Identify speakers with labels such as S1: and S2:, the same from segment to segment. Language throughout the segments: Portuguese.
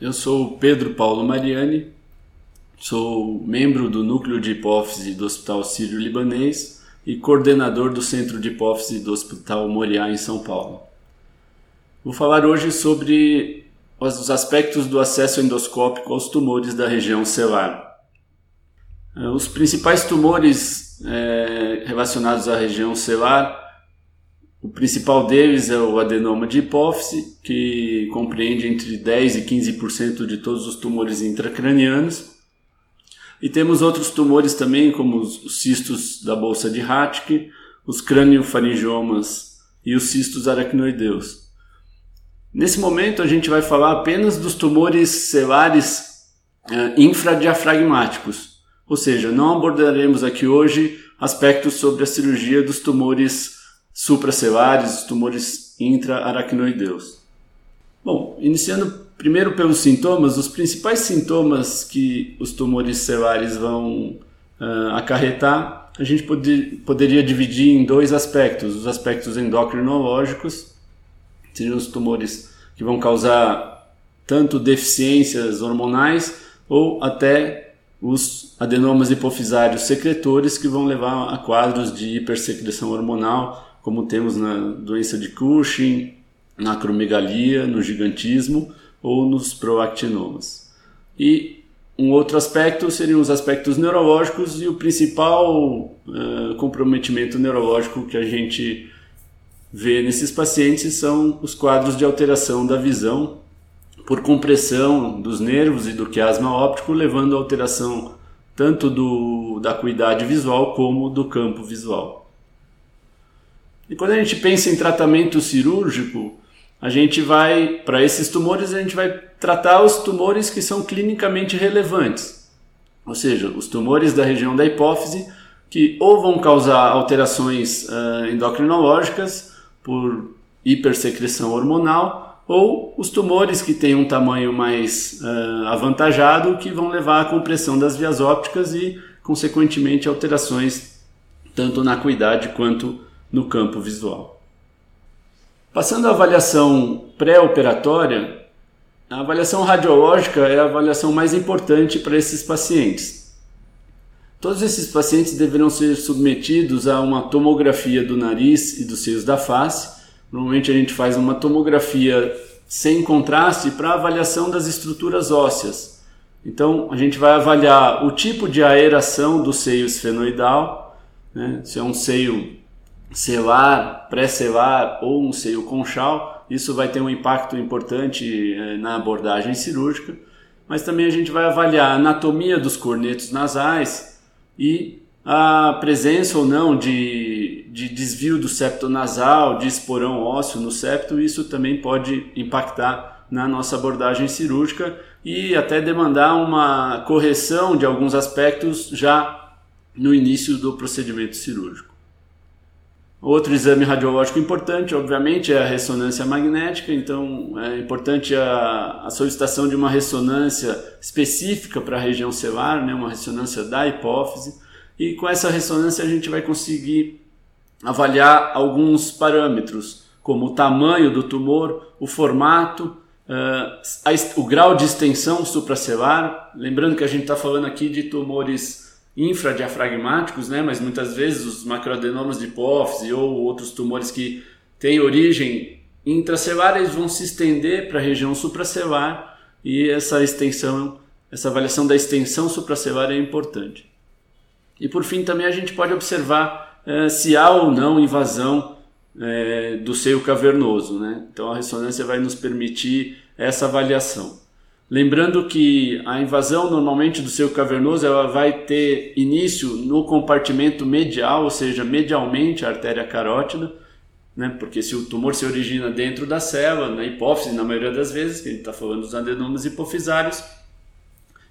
S1: Eu sou Pedro Paulo Mariani, Sou membro do Núcleo de Hipófise do Hospital Sírio-Libanês e coordenador do Centro de Hipófise do Hospital Moriá, em São Paulo. Vou falar hoje sobre os aspectos do acesso endoscópico aos tumores da região celular. É, os principais tumores é, relacionados à região celular, o principal deles é o adenoma de hipófise, que compreende entre 10 e 15% de todos os tumores intracranianos. E temos outros tumores também, como os cistos da bolsa de Hatke, os craniofaringiomas e os cistos aracnoideus. Nesse momento a gente vai falar apenas dos tumores celares uh, infradiafragmáticos, ou seja, não abordaremos aqui hoje aspectos sobre a cirurgia dos tumores supracelares, tumores intraaracnoideus. Bom, iniciando Primeiro, pelos sintomas, os principais sintomas que os tumores celares vão uh, acarretar, a gente pode, poderia dividir em dois aspectos: os aspectos endocrinológicos, seriam os tumores que vão causar tanto deficiências hormonais ou até os adenomas hipofisários secretores que vão levar a quadros de hipersecreção hormonal, como temos na doença de Cushing, na acromegalia, no gigantismo ou nos proactinomas. E um outro aspecto seriam os aspectos neurológicos e o principal uh, comprometimento neurológico que a gente vê nesses pacientes são os quadros de alteração da visão por compressão dos nervos e do quiasma óptico, levando a alteração tanto do, da acuidade visual como do campo visual. E quando a gente pensa em tratamento cirúrgico, a gente vai, para esses tumores, a gente vai tratar os tumores que são clinicamente relevantes, ou seja, os tumores da região da hipófise que ou vão causar alterações uh, endocrinológicas por hipersecreção hormonal, ou os tumores que têm um tamanho mais uh, avantajado que vão levar à compressão das vias ópticas e, consequentemente, alterações tanto na acuidade quanto no campo visual. Passando à avaliação pré-operatória, a avaliação radiológica é a avaliação mais importante para esses pacientes. Todos esses pacientes deverão ser submetidos a uma tomografia do nariz e dos seios da face. Normalmente a gente faz uma tomografia sem contraste para avaliação das estruturas ósseas. Então a gente vai avaliar o tipo de aeração do seio esfenoidal, né? se é um seio selar, pré-selar ou um seio conchal, isso vai ter um impacto importante eh, na abordagem cirúrgica, mas também a gente vai avaliar a anatomia dos cornetos nasais e a presença ou não de, de desvio do septo nasal, de esporão ósseo no septo, isso também pode impactar na nossa abordagem cirúrgica e até demandar uma correção de alguns aspectos já no início do procedimento cirúrgico. Outro exame radiológico importante, obviamente, é a ressonância magnética, então é importante a, a solicitação de uma ressonância específica para a região celular, né, uma ressonância da hipófise, e com essa ressonância a gente vai conseguir avaliar alguns parâmetros, como o tamanho do tumor, o formato, uh, a, o grau de extensão supracelular. Lembrando que a gente está falando aqui de tumores infradiafragmáticos, né? mas muitas vezes os macroadenomas de hipófise ou outros tumores que têm origem intracelular eles vão se estender para a região supracelular e essa extensão, essa avaliação da extensão supracelular é importante. E por fim também a gente pode observar eh, se há ou não invasão eh, do seio cavernoso, né? Então a ressonância vai nos permitir essa avaliação. Lembrando que a invasão normalmente do seio cavernoso ela vai ter início no compartimento medial, ou seja, medialmente a artéria carótida, né? porque se o tumor se origina dentro da célula, na hipófise, na maioria das vezes, que a gente está falando dos adenomas hipofisários,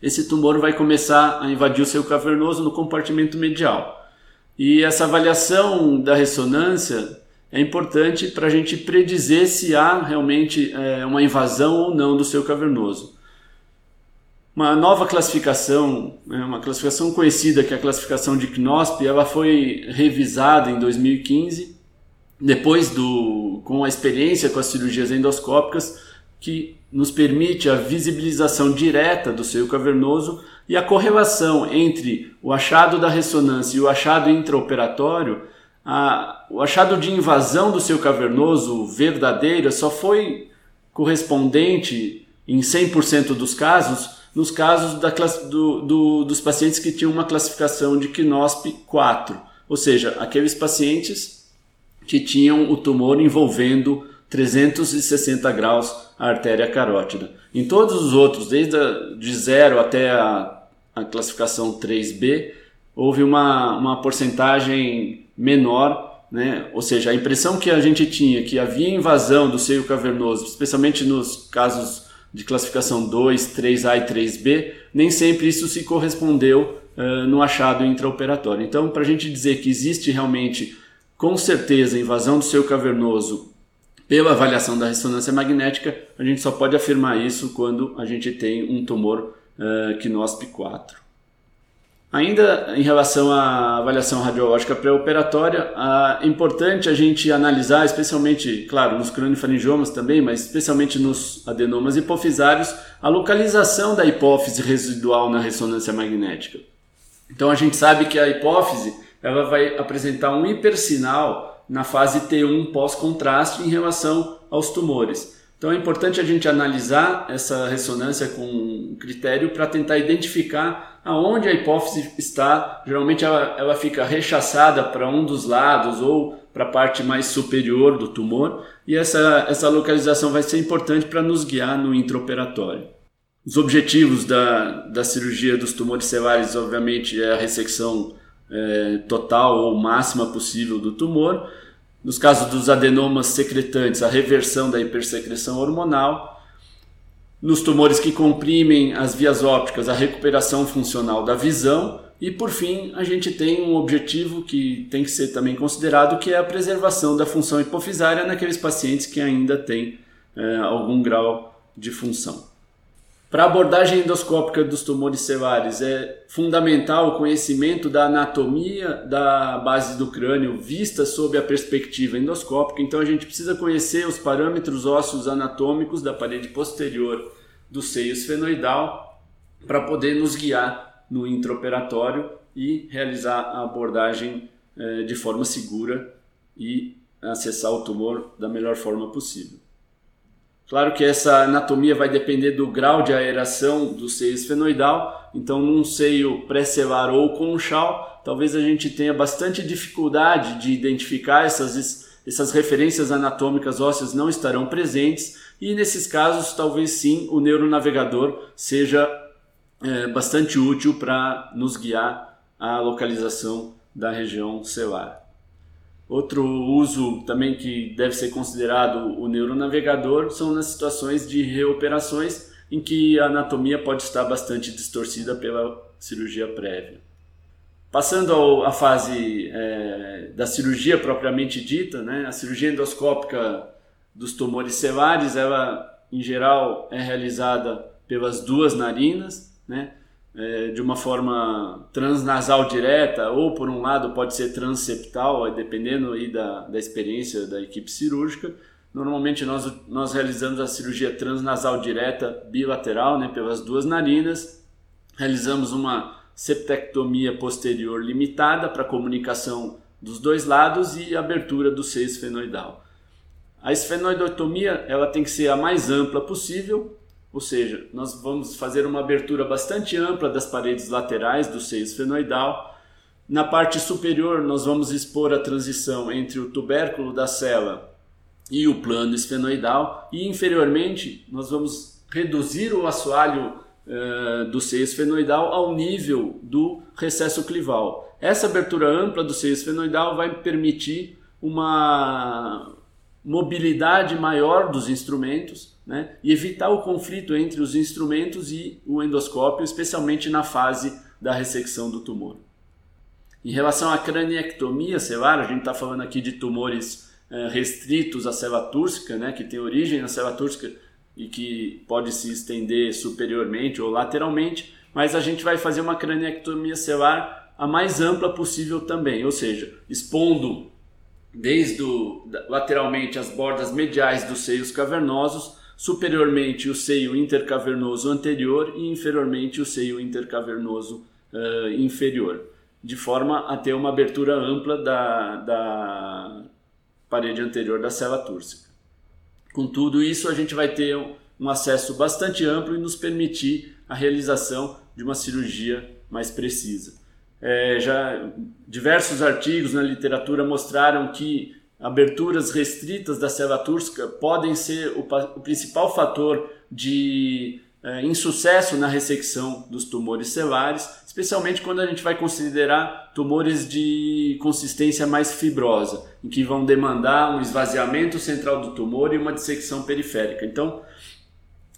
S1: esse tumor vai começar a invadir o seu cavernoso no compartimento medial. E essa avaliação da ressonância é importante para a gente predizer se há realmente é, uma invasão ou não do seu cavernoso. Uma nova classificação, né, uma classificação conhecida que é a classificação de Knosp, ela foi revisada em 2015, depois do, com a experiência com as cirurgias endoscópicas, que nos permite a visibilização direta do seio cavernoso e a correlação entre o achado da ressonância e o achado intraoperatório, a, o achado de invasão do seio cavernoso verdadeira só foi correspondente em 100% dos casos nos casos da, do, do, dos pacientes que tinham uma classificação de KNOSP 4, ou seja, aqueles pacientes que tinham o tumor envolvendo 360 graus a artéria carótida. Em todos os outros, desde a, de 0 até a, a classificação 3B, houve uma, uma porcentagem menor, né? ou seja, a impressão que a gente tinha que havia invasão do seio cavernoso, especialmente nos casos de classificação 2, 3A e 3B, nem sempre isso se correspondeu uh, no achado intraoperatório. Então, para a gente dizer que existe realmente, com certeza, invasão do seu cavernoso pela avaliação da ressonância magnética, a gente só pode afirmar isso quando a gente tem um tumor uh, KNOSP 4. Ainda em relação à avaliação radiológica pré-operatória, é importante a gente analisar, especialmente, claro, nos craniofaringiomas também, mas especialmente nos adenomas hipofisários, a localização da hipófise residual na ressonância magnética. Então a gente sabe que a hipófise ela vai apresentar um hipersinal na fase T1 pós-contraste em relação aos tumores. Então é importante a gente analisar essa ressonância com critério para tentar identificar aonde a hipófise está. Geralmente ela, ela fica rechaçada para um dos lados ou para a parte mais superior do tumor e essa, essa localização vai ser importante para nos guiar no intraoperatório. Os objetivos da, da cirurgia dos tumores celares, obviamente, é a ressecção é, total ou máxima possível do tumor, nos casos dos adenomas secretantes, a reversão da hipersecreção hormonal. Nos tumores que comprimem as vias ópticas, a recuperação funcional da visão. E por fim, a gente tem um objetivo que tem que ser também considerado, que é a preservação da função hipofisária naqueles pacientes que ainda têm é, algum grau de função. Para a abordagem endoscópica dos tumores celares é fundamental o conhecimento da anatomia da base do crânio vista sob a perspectiva endoscópica. Então a gente precisa conhecer os parâmetros ósseos anatômicos da parede posterior do seio esfenoidal para poder nos guiar no intraoperatório e realizar a abordagem eh, de forma segura e acessar o tumor da melhor forma possível. Claro que essa anatomia vai depender do grau de aeração do seio esfenoidal, então num seio pré-celular ou conchal, talvez a gente tenha bastante dificuldade de identificar essas, essas referências anatômicas ósseas não estarão presentes e nesses casos talvez sim o neuronavegador seja é, bastante útil para nos guiar à localização da região celular. Outro uso também que deve ser considerado o neuronavegador são nas situações de reoperações em que a anatomia pode estar bastante distorcida pela cirurgia prévia. Passando à fase é, da cirurgia propriamente dita, né, a cirurgia endoscópica dos tumores celares, ela em geral é realizada pelas duas narinas, né, é, de uma forma transnasal direta ou por um lado pode ser transeptal, dependendo aí da, da experiência da equipe cirúrgica. Normalmente nós, nós realizamos a cirurgia transnasal direta bilateral, né, pelas duas narinas. Realizamos uma septectomia posterior limitada para comunicação dos dois lados e abertura do seio esfenoidal. A esfenoidotomia ela tem que ser a mais ampla possível, ou seja, nós vamos fazer uma abertura bastante ampla das paredes laterais do seio esfenoidal. Na parte superior, nós vamos expor a transição entre o tubérculo da célula e o plano esfenoidal, e inferiormente, nós vamos reduzir o assoalho uh, do seio esfenoidal ao nível do recesso clival. Essa abertura ampla do seio esfenoidal vai permitir uma mobilidade maior dos instrumentos né, e evitar o conflito entre os instrumentos e o endoscópio, especialmente na fase da ressecção do tumor. Em relação à craniectomia celular, a gente está falando aqui de tumores é, restritos à célula túrcica, né, que tem origem na célula túrcica e que pode se estender superiormente ou lateralmente, mas a gente vai fazer uma craniectomia celular a mais ampla possível também, ou seja, expondo desde o, lateralmente as bordas mediais dos seios cavernosos, superiormente o seio intercavernoso anterior e inferiormente o seio intercavernoso uh, inferior, de forma a ter uma abertura ampla da, da parede anterior da célula túrcica. Com tudo isso, a gente vai ter um acesso bastante amplo e nos permitir a realização de uma cirurgia mais precisa. É, já diversos artigos na literatura mostraram que aberturas restritas da célula túrcica podem ser o, o principal fator de é, insucesso na ressecção dos tumores celares, especialmente quando a gente vai considerar tumores de consistência mais fibrosa, em que vão demandar um esvaziamento central do tumor e uma dissecção periférica. Então,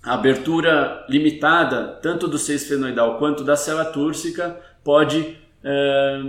S1: a abertura limitada, tanto do seio esfenoidal quanto da célula túrcica, pode é,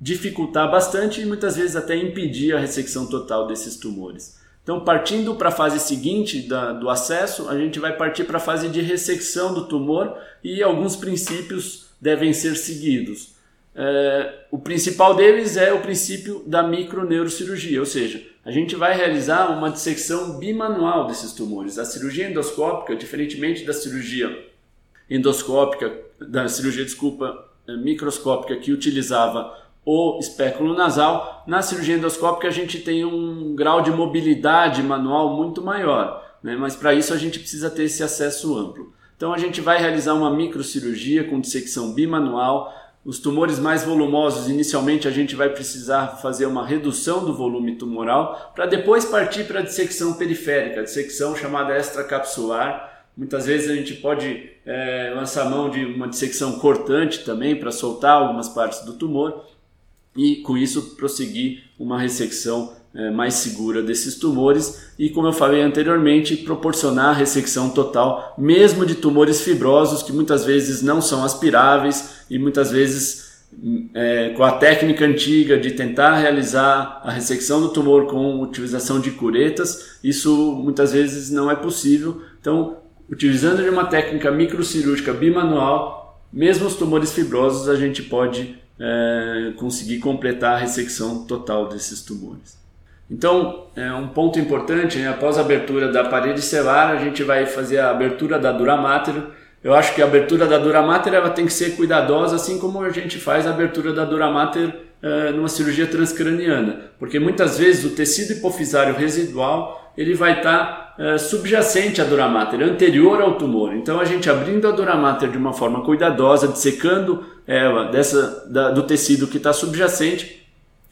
S1: dificultar bastante e muitas vezes até impedir a ressecção total desses tumores. Então, partindo para a fase seguinte da, do acesso, a gente vai partir para a fase de ressecção do tumor e alguns princípios devem ser seguidos. É, o principal deles é o princípio da microneurocirurgia, ou seja, a gente vai realizar uma dissecção bimanual desses tumores. A cirurgia endoscópica, diferentemente da cirurgia endoscópica, da cirurgia, desculpa, microscópica que utilizava o espéculo nasal, na cirurgia endoscópica a gente tem um grau de mobilidade manual muito maior, né? mas para isso a gente precisa ter esse acesso amplo. Então a gente vai realizar uma microcirurgia com dissecção bimanual. Os tumores mais volumosos, inicialmente a gente vai precisar fazer uma redução do volume tumoral para depois partir para a dissecção periférica, a dissecção chamada extracapsular, Muitas vezes a gente pode é, lançar mão de uma dissecção cortante também para soltar algumas partes do tumor e com isso prosseguir uma ressecção é, mais segura desses tumores e, como eu falei anteriormente, proporcionar a ressecção total, mesmo de tumores fibrosos que muitas vezes não são aspiráveis e muitas vezes é, com a técnica antiga de tentar realizar a ressecção do tumor com utilização de curetas, isso muitas vezes não é possível. Então, Utilizando de uma técnica microcirúrgica bimanual, mesmo os tumores fibrosos, a gente pode é, conseguir completar a ressecção total desses tumores. Então, é um ponto importante, né? após a abertura da parede celular, a gente vai fazer a abertura da dura mater. Eu acho que a abertura da dura mater ela tem que ser cuidadosa, assim como a gente faz a abertura da dura mater é, numa cirurgia transcraniana, porque muitas vezes o tecido hipofisário residual ele vai estar tá é, subjacente à dura mater, anterior ao tumor. Então a gente abrindo a dura mater de uma forma cuidadosa, dissecando ela dessa, da, do tecido que está subjacente,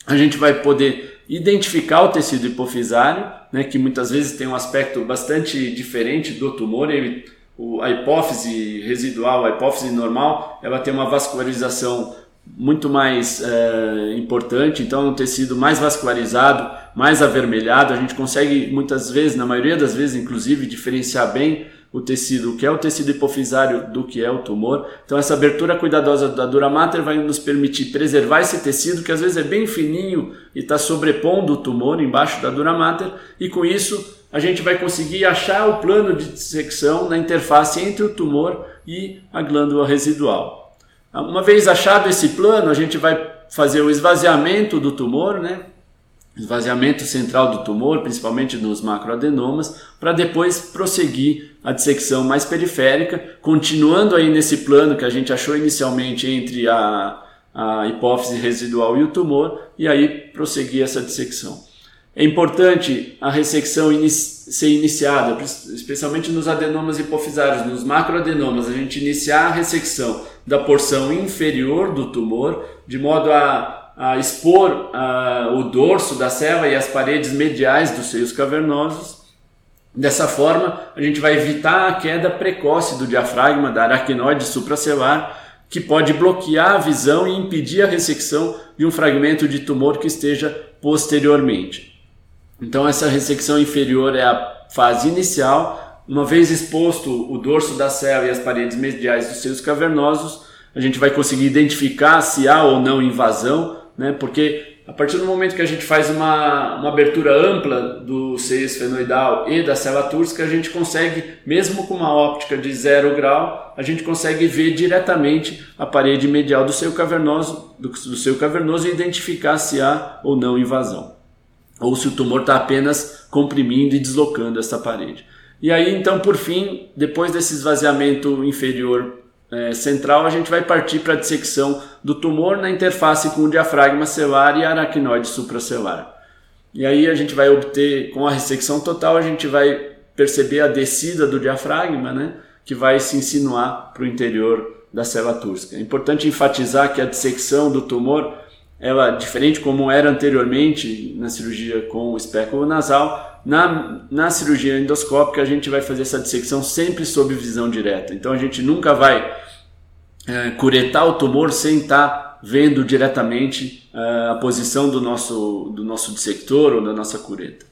S1: a gente vai poder identificar o tecido hipofisário, né, que muitas vezes tem um aspecto bastante diferente do tumor. Ele, a hipófise residual, a hipófise normal, ela tem uma vascularização muito mais é, importante, então um tecido mais vascularizado, mais avermelhado. A gente consegue muitas vezes, na maioria das vezes, inclusive, diferenciar bem o tecido, o que é o tecido hipofisário do que é o tumor. Então essa abertura cuidadosa da dura mater vai nos permitir preservar esse tecido que às vezes é bem fininho e está sobrepondo o tumor embaixo da dura mater e com isso a gente vai conseguir achar o plano de dissecção na interface entre o tumor e a glândula residual. Uma vez achado esse plano, a gente vai fazer o esvaziamento do tumor, né? Esvaziamento central do tumor, principalmente nos macroadenomas, para depois prosseguir a dissecção mais periférica, continuando aí nesse plano que a gente achou inicialmente entre a, a hipófise residual e o tumor, e aí prosseguir essa dissecção. É importante a ressecção inici ser iniciada, especialmente nos adenomas hipofisários, nos macroadenomas, a gente iniciar a ressecção da porção inferior do tumor, de modo a, a expor a, o dorso da célula e as paredes mediais dos seios cavernosos. Dessa forma, a gente vai evitar a queda precoce do diafragma da aracnoide supracelular, que pode bloquear a visão e impedir a ressecção de um fragmento de tumor que esteja posteriormente. Então essa ressecção inferior é a fase inicial. Uma vez exposto o dorso da célula e as paredes mediais dos seios cavernosos, a gente vai conseguir identificar se há ou não invasão, né? Porque a partir do momento que a gente faz uma, uma abertura ampla do seio esfenoidal e da célula túrcica, a gente consegue, mesmo com uma óptica de zero grau, a gente consegue ver diretamente a parede medial do seio cavernoso, do, do seio cavernoso e identificar se há ou não invasão. Ou se o tumor está apenas comprimindo e deslocando essa parede. E aí, então, por fim, depois desse esvaziamento inferior é, central, a gente vai partir para a dissecção do tumor na interface com o diafragma celular e aracnoide supracelular. E aí a gente vai obter, com a ressecção total, a gente vai perceber a descida do diafragma, né, que vai se insinuar para o interior da célula túrcica. É importante enfatizar que a dissecção do tumor, ela diferente como era anteriormente na cirurgia com o espéculo nasal, na, na cirurgia endoscópica a gente vai fazer essa dissecção sempre sob visão direta. Então a gente nunca vai é, curetar o tumor sem estar tá vendo diretamente é, a posição do nosso, do nosso dissector ou da nossa cureta.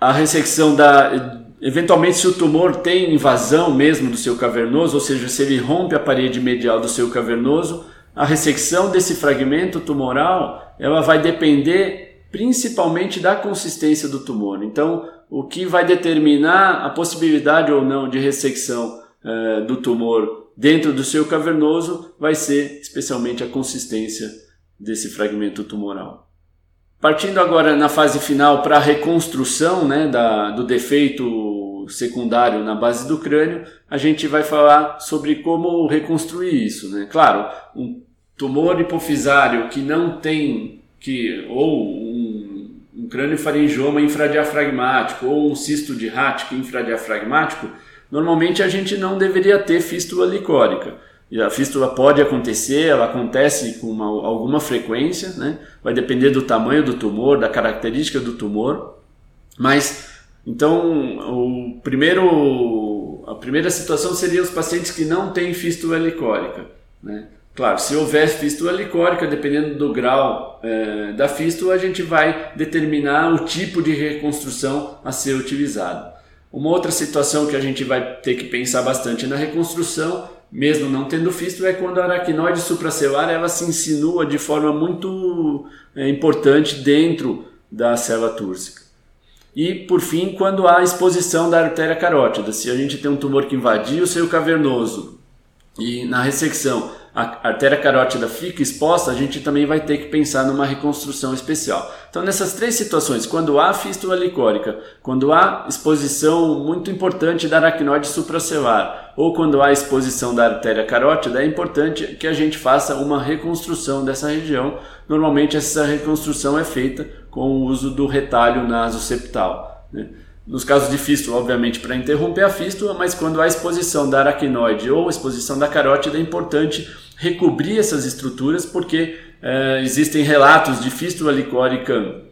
S1: A ressecção da. Eventualmente, se o tumor tem invasão mesmo do seu cavernoso, ou seja, se ele rompe a parede medial do seu cavernoso, a ressecção desse fragmento tumoral ela vai depender principalmente da consistência do tumor. Então, o que vai determinar a possibilidade ou não de ressecção é, do tumor dentro do seu cavernoso vai ser especialmente a consistência desse fragmento tumoral. Partindo agora na fase final para a reconstrução né, da, do defeito secundário na base do crânio, a gente vai falar sobre como reconstruir isso. Né? Claro, um tumor hipofisário que não tem, que, ou um, um crânio faringioma infradiafragmático, ou um cisto de Hatch infradiafragmático, normalmente a gente não deveria ter fístula licórica. E a fístula pode acontecer, ela acontece com uma, alguma frequência, né? vai depender do tamanho do tumor, da característica do tumor. Mas, então, o primeiro, a primeira situação seria os pacientes que não têm fístula licórica. Né? Claro, se houver fístula licórica, dependendo do grau é, da fístula, a gente vai determinar o tipo de reconstrução a ser utilizado. Uma outra situação que a gente vai ter que pensar bastante na reconstrução, mesmo não tendo fístula, é quando a aracnoide supracelular ela se insinua de forma muito é, importante dentro da célula túrcica. E, por fim, quando há exposição da artéria carótida, se a gente tem um tumor que invadiu o seio cavernoso e na ressecção a artéria carótida fica exposta, a gente também vai ter que pensar numa reconstrução especial. Então, nessas três situações, quando há fístula licórica, quando há exposição muito importante da aracnoide supracelular, ou quando há exposição da artéria carótida, é importante que a gente faça uma reconstrução dessa região. Normalmente, essa reconstrução é feita com o uso do retalho nasoceptal. Né? Nos casos de fístula, obviamente, para interromper a fístula, mas quando há exposição da aracnoide ou exposição da carótida, é importante recobrir essas estruturas, porque é, existem relatos de fístula licórica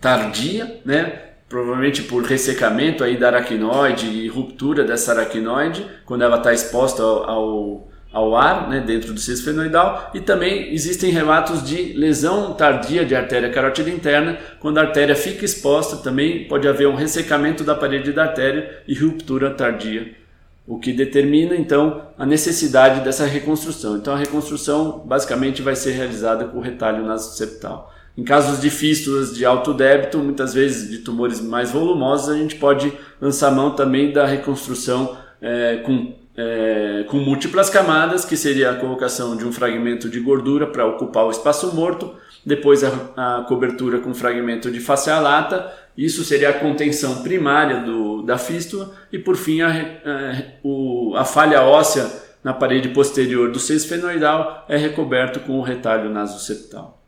S1: tardia, né? provavelmente por ressecamento aí da aracnoide e ruptura dessa aracnoide, quando ela está exposta ao, ao, ar, né, dentro do cisto esfenoidal, e também existem relatos de lesão tardia de artéria carótida interna, quando a artéria fica exposta, também pode haver um ressecamento da parede da artéria e ruptura tardia o que determina então a necessidade dessa reconstrução. Então a reconstrução basicamente vai ser realizada com retalho nasoceptal. Em casos de fístulas de alto débito, muitas vezes de tumores mais volumosos, a gente pode lançar mão também da reconstrução é, com, é, com múltiplas camadas, que seria a colocação de um fragmento de gordura para ocupar o espaço morto, depois a, a cobertura com fragmento de face lata isso seria a contenção primária do, da fístula e, por fim, a, a, o, a falha óssea na parede posterior do seio esfenoidal é recoberto com o retalho nasoseptal.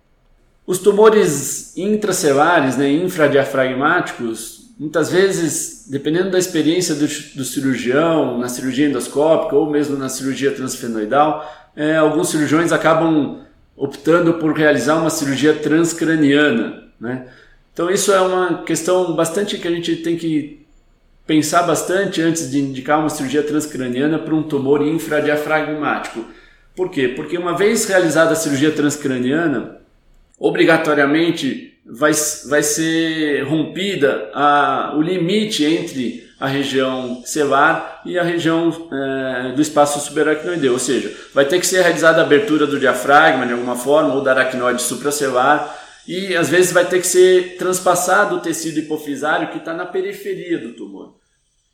S1: Os tumores intracelulares, né, infradiafragmáticos, muitas vezes, dependendo da experiência do, do, cirurgião, na cirurgia endoscópica ou mesmo na cirurgia transfenoidal, é, alguns cirurgiões acabam optando por realizar uma cirurgia transcraniana, né? Então isso é uma questão bastante que a gente tem que pensar bastante antes de indicar uma cirurgia transcraniana para um tumor infradiafragmático. Por quê? Porque uma vez realizada a cirurgia transcraniana, obrigatoriamente vai, vai ser rompida a, o limite entre a região celular e a região é, do espaço subaracnoideu, ou seja, vai ter que ser realizada a abertura do diafragma de alguma forma ou da aracnoide supracelular e às vezes vai ter que ser transpassado o tecido hipofisário que está na periferia do tumor.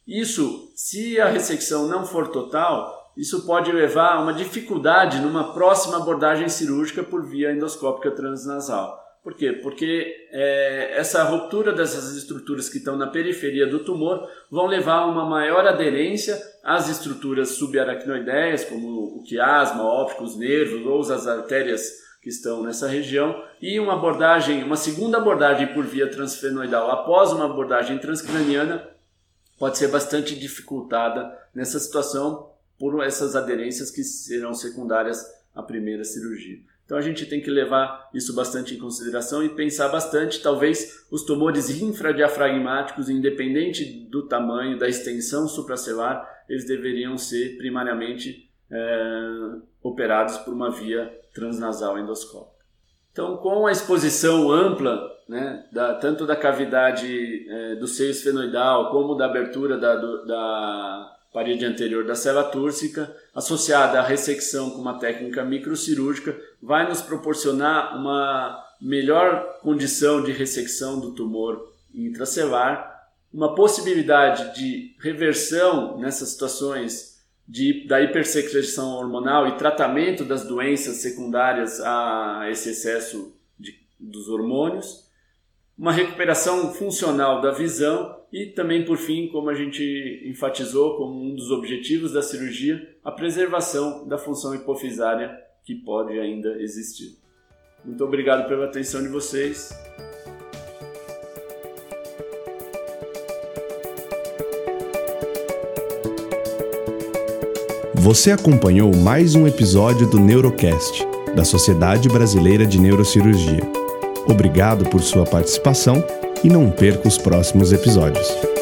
S1: Isso, se a ressecção não for total, isso pode levar a uma dificuldade numa próxima abordagem cirúrgica por via endoscópica transnasal. Por quê? Porque é, essa ruptura dessas estruturas que estão na periferia do tumor vão levar a uma maior aderência às estruturas subaracnoideias, como o quiasma, ópticos, nervos ou as artérias que estão nessa região, e uma abordagem, uma segunda abordagem por via transfenoidal após uma abordagem transcraniana pode ser bastante dificultada nessa situação por essas aderências que serão secundárias à primeira cirurgia. Então a gente tem que levar isso bastante em consideração e pensar bastante, talvez os tumores infradiafragmáticos, independente do tamanho, da extensão supracelular, eles deveriam ser primariamente é, operados por uma via transnasal endoscópica. Então, com a exposição ampla, né, da, tanto da cavidade é, do seio esfenoidal como da abertura da, do, da parede anterior da célula túrcica, associada à ressecção com uma técnica microcirúrgica, vai nos proporcionar uma melhor condição de ressecção do tumor intracelular, uma possibilidade de reversão nessas situações de, da hipersecreção hormonal e tratamento das doenças secundárias a esse excesso de, dos hormônios, uma recuperação funcional da visão e também, por fim, como a gente enfatizou como um dos objetivos da cirurgia, a preservação da função hipofisária que pode ainda existir. Muito obrigado pela atenção de vocês.
S2: Você acompanhou mais um episódio do Neurocast, da Sociedade Brasileira de Neurocirurgia. Obrigado por sua participação e não perca os próximos episódios.